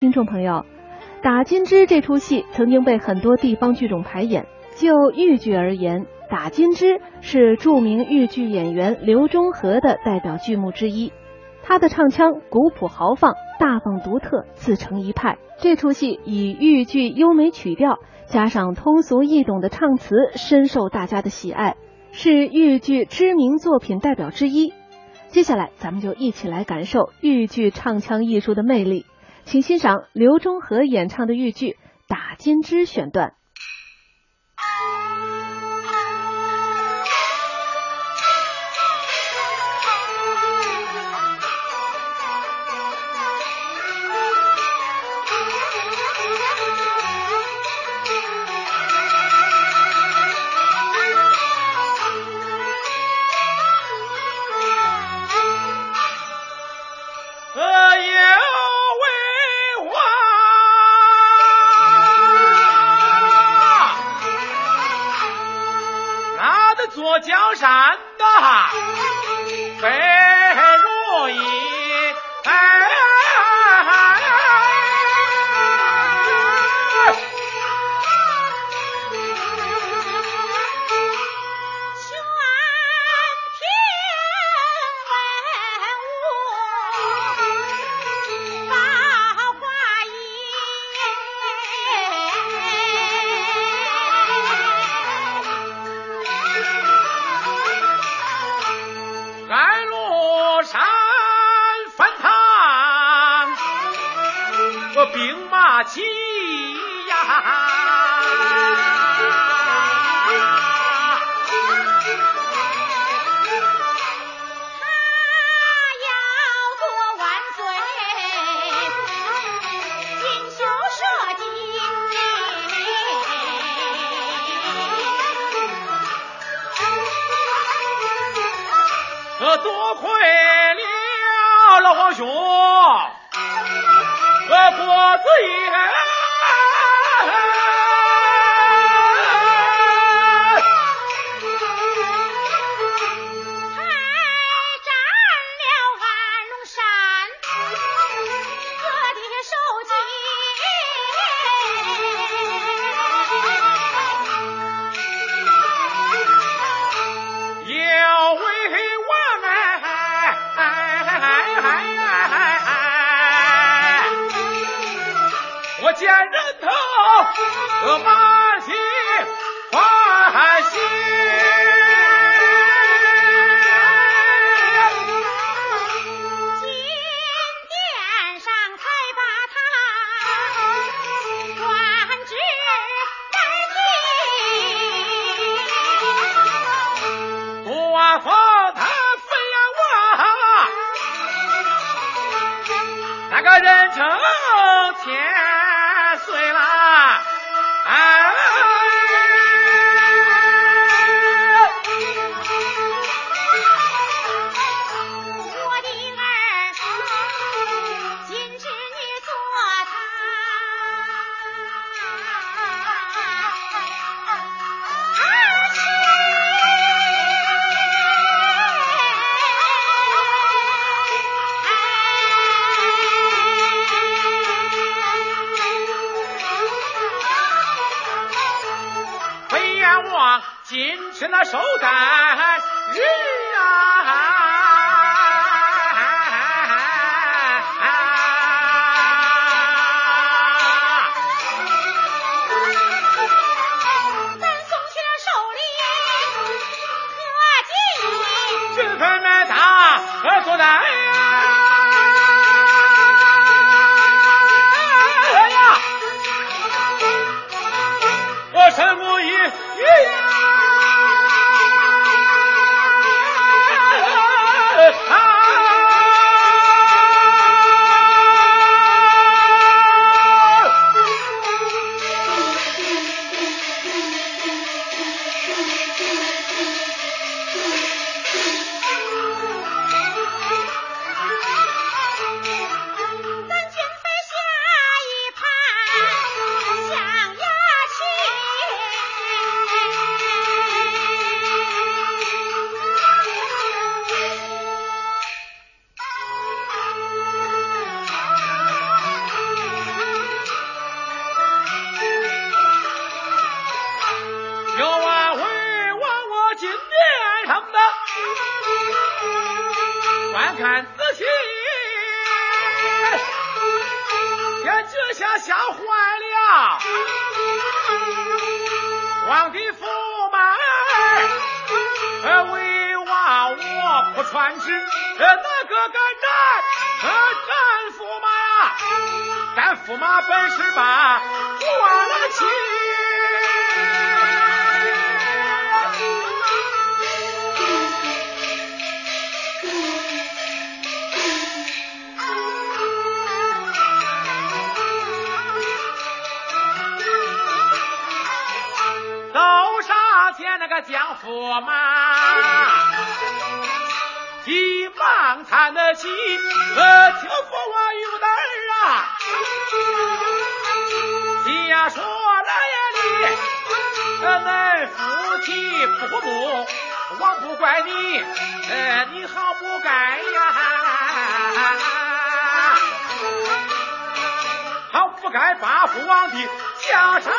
听众朋友，《打金枝》这出戏曾经被很多地方剧种排演。就豫剧而言，《打金枝》是著名豫剧演员刘忠和的代表剧目之一。他的唱腔古朴豪放、大方独特，自成一派。这出戏以豫剧优美曲调加上通俗易懂的唱词，深受大家的喜爱，是豫剧知名作品代表之一。接下来，咱们就一起来感受豫剧唱腔艺术的魅力。请欣赏刘忠和演唱的豫剧《打金枝》选段。多亏了老皇兄，呃，国子爷。满心欢喜。金殿上才把他官职改进。官封他非我，那个人称千那个江驸马，急忙叹得起，呃，听驸马有胆儿啊！呀，说来呀你，呃，恁夫妻不和睦，我不怪你，呃，你好不该呀，好不该把父王的家产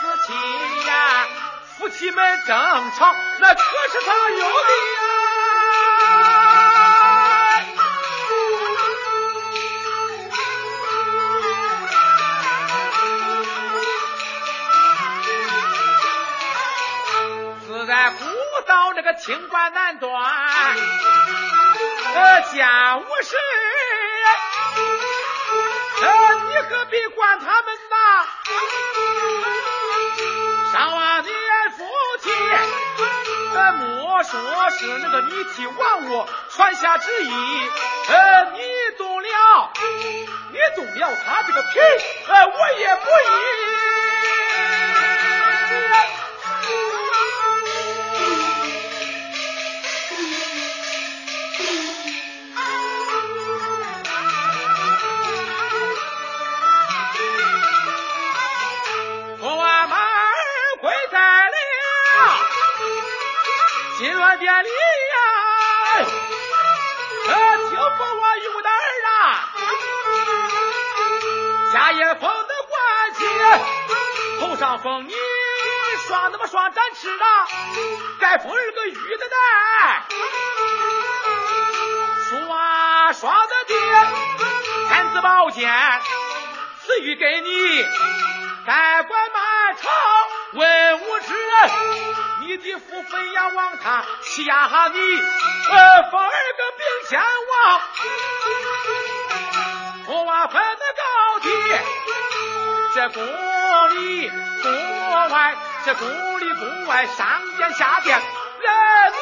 夫妻呀，夫妻们争吵，那可是他有的呀。自在古道那个清官难断，呃，家务事，呃，你何必管他们呐？莫说是那个你替万物传下旨意，呃，你动了，你动了他这个皮，呃，我也不依。宝剑赐予给你，代管满朝文武之人。你的父分呀，王他欺压你，呃，封儿个兵天王，我娃分的高低，这宫里宫外，这宫里宫外，上殿下殿，人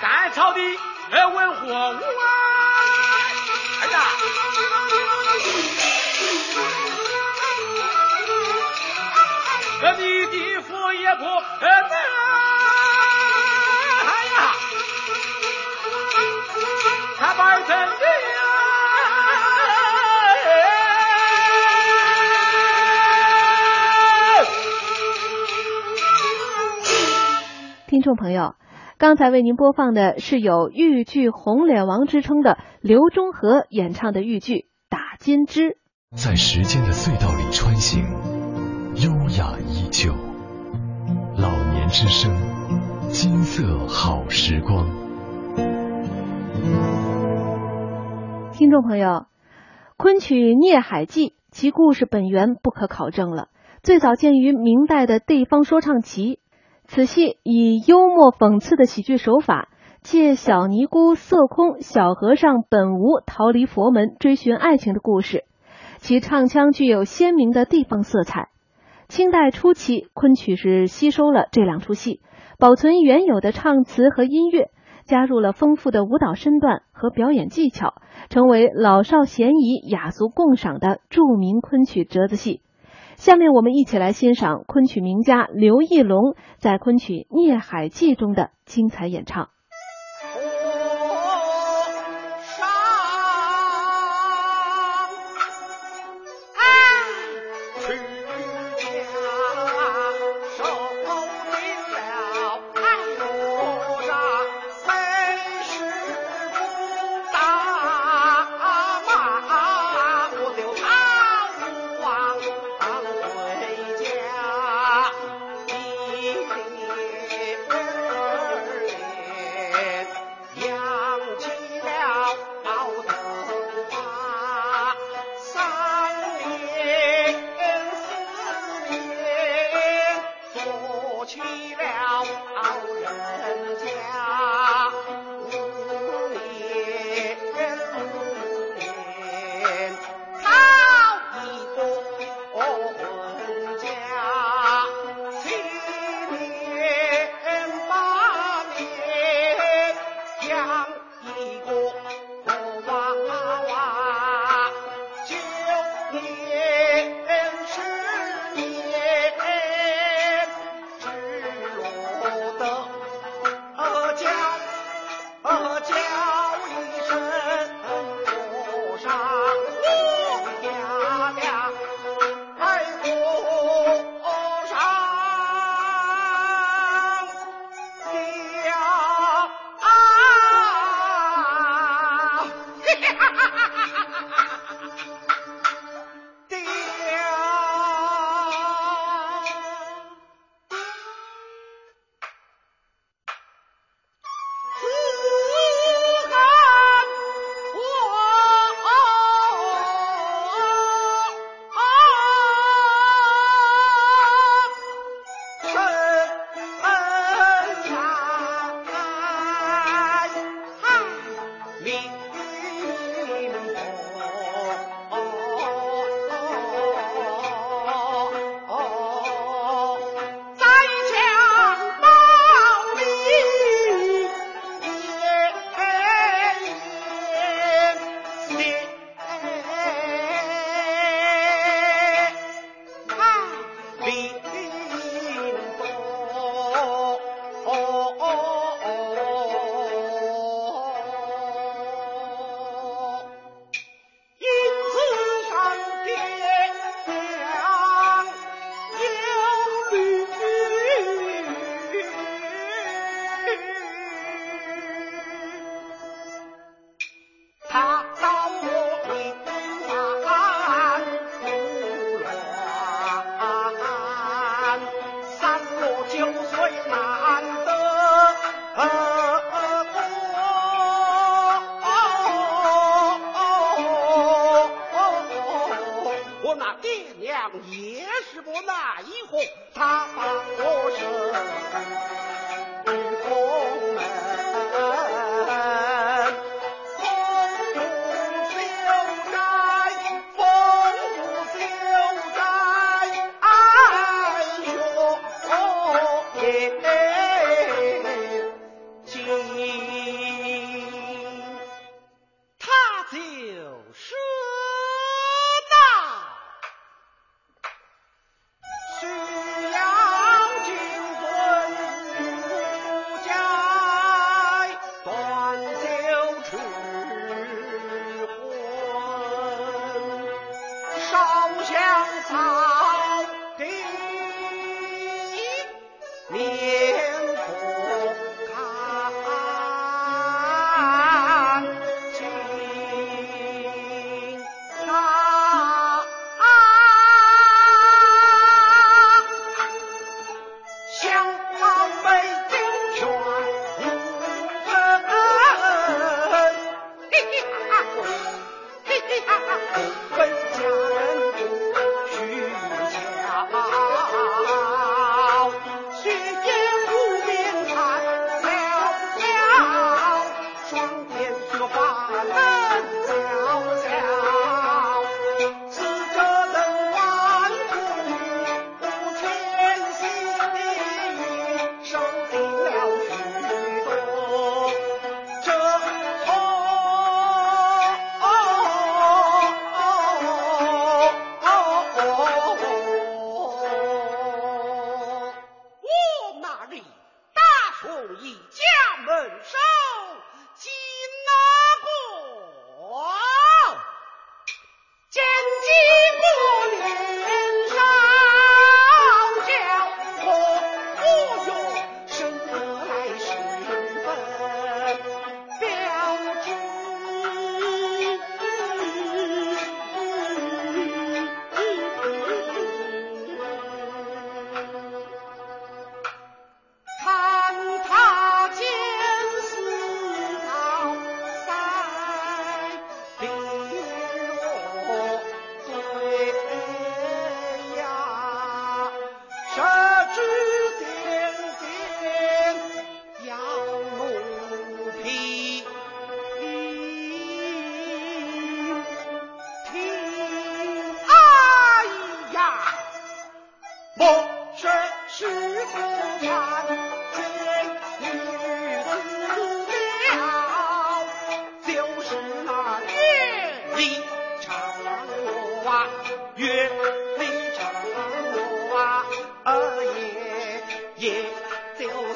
干草的文火啊，把人整的。听众朋友，刚才为您播放的是有豫剧红脸王之称的刘忠和演唱的豫剧《打金枝》。在时间的隧道里穿行，优雅依旧。老年之声，金色好时光。听众朋友，昆曲《孽海记》其故事本源不可考证了，最早见于明代的地方说唱集。此戏以幽默讽刺的喜剧手法，借小尼姑色空、小和尚本无逃离佛门追寻爱情的故事，其唱腔具有鲜明的地方色彩。清代初期，昆曲是吸收了这两出戏，保存原有的唱词和音乐，加入了丰富的舞蹈身段和表演技巧，成为老少咸宜、雅俗共赏的著名昆曲折子戏。下面我们一起来欣赏昆曲名家刘义隆在昆曲《孽海记》中的精彩演唱。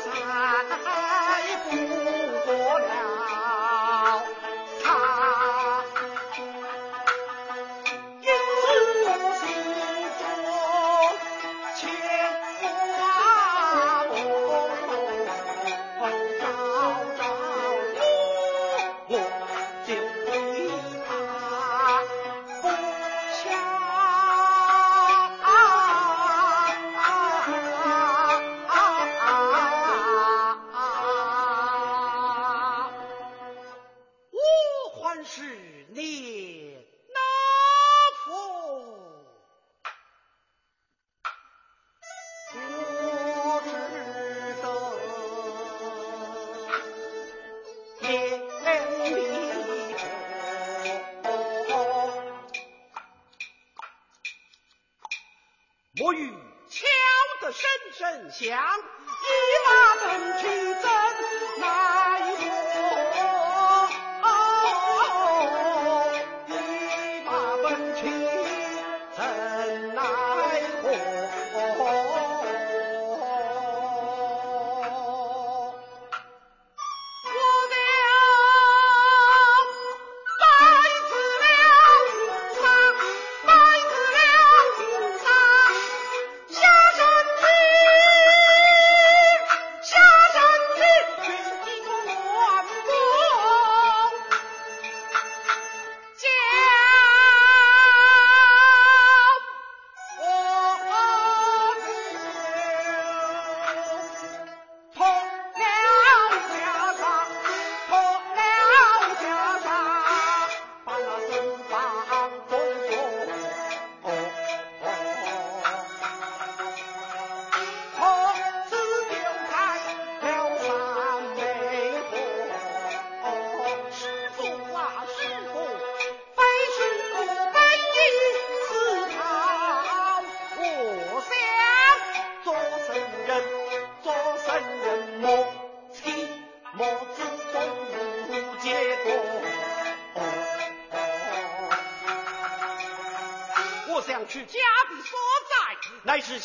再不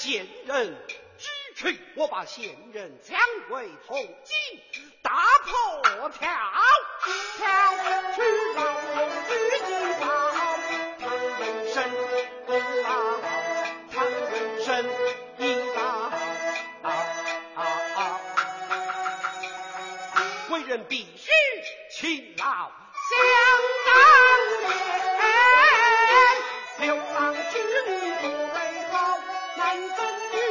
贤人之躯，我把贤人抢回头，金，打破票，票去报，去进遭，唐人生功劳，唐人生应当啊啊啊！人必须勤劳，想当年流浪之女不为。南宫女。